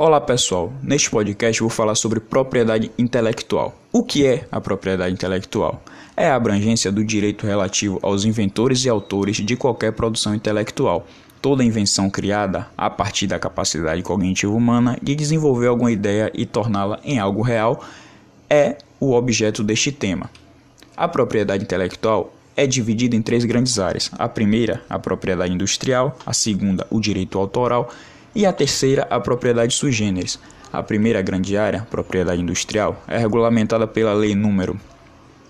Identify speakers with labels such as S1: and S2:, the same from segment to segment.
S1: Olá pessoal, neste podcast vou falar sobre propriedade intelectual. O que é a propriedade intelectual? É a abrangência do direito relativo aos inventores e autores de qualquer produção intelectual. Toda invenção criada a partir da capacidade cognitiva humana de desenvolver alguma ideia e torná-la em algo real é o objeto deste tema. A propriedade intelectual é dividida em três grandes áreas. A primeira, a propriedade industrial, a segunda, o direito autoral e a terceira, a propriedade sui generis. A primeira grande área, propriedade industrial, é regulamentada pela Lei número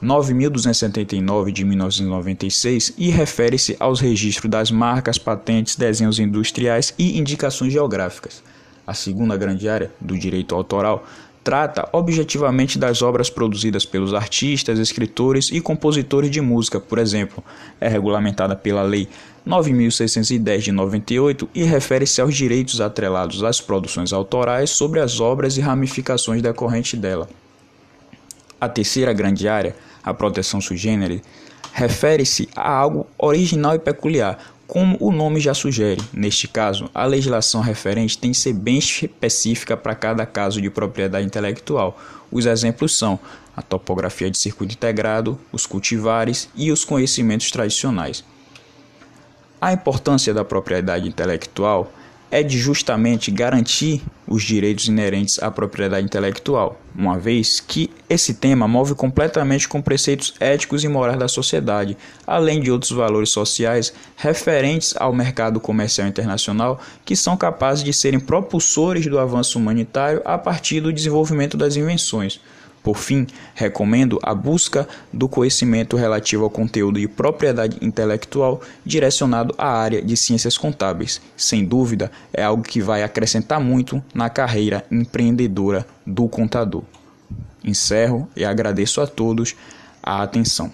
S1: 9.279 de 1996 e refere-se aos registros das marcas, patentes, desenhos industriais e indicações geográficas. A segunda grande área, do direito autoral, trata objetivamente das obras produzidas pelos artistas, escritores e compositores de música, por exemplo, é regulamentada pela Lei 9610 de 98 e refere-se aos direitos atrelados às produções autorais sobre as obras e ramificações decorrentes dela. A terceira grande área, a proteção sui generis, refere-se a algo original e peculiar, como o nome já sugere, neste caso, a legislação referente tem que ser bem específica para cada caso de propriedade intelectual. Os exemplos são a topografia de circuito integrado, os cultivares e os conhecimentos tradicionais. A importância da propriedade intelectual é de justamente garantir os direitos inerentes à propriedade intelectual, uma vez que esse tema move completamente com preceitos éticos e morais da sociedade, além de outros valores sociais referentes ao mercado comercial internacional que são capazes de serem propulsores do avanço humanitário a partir do desenvolvimento das invenções. Por fim, recomendo a busca do conhecimento relativo ao conteúdo de propriedade intelectual direcionado à área de ciências contábeis. Sem dúvida, é algo que vai acrescentar muito na carreira empreendedora do contador. Encerro e agradeço a todos a atenção.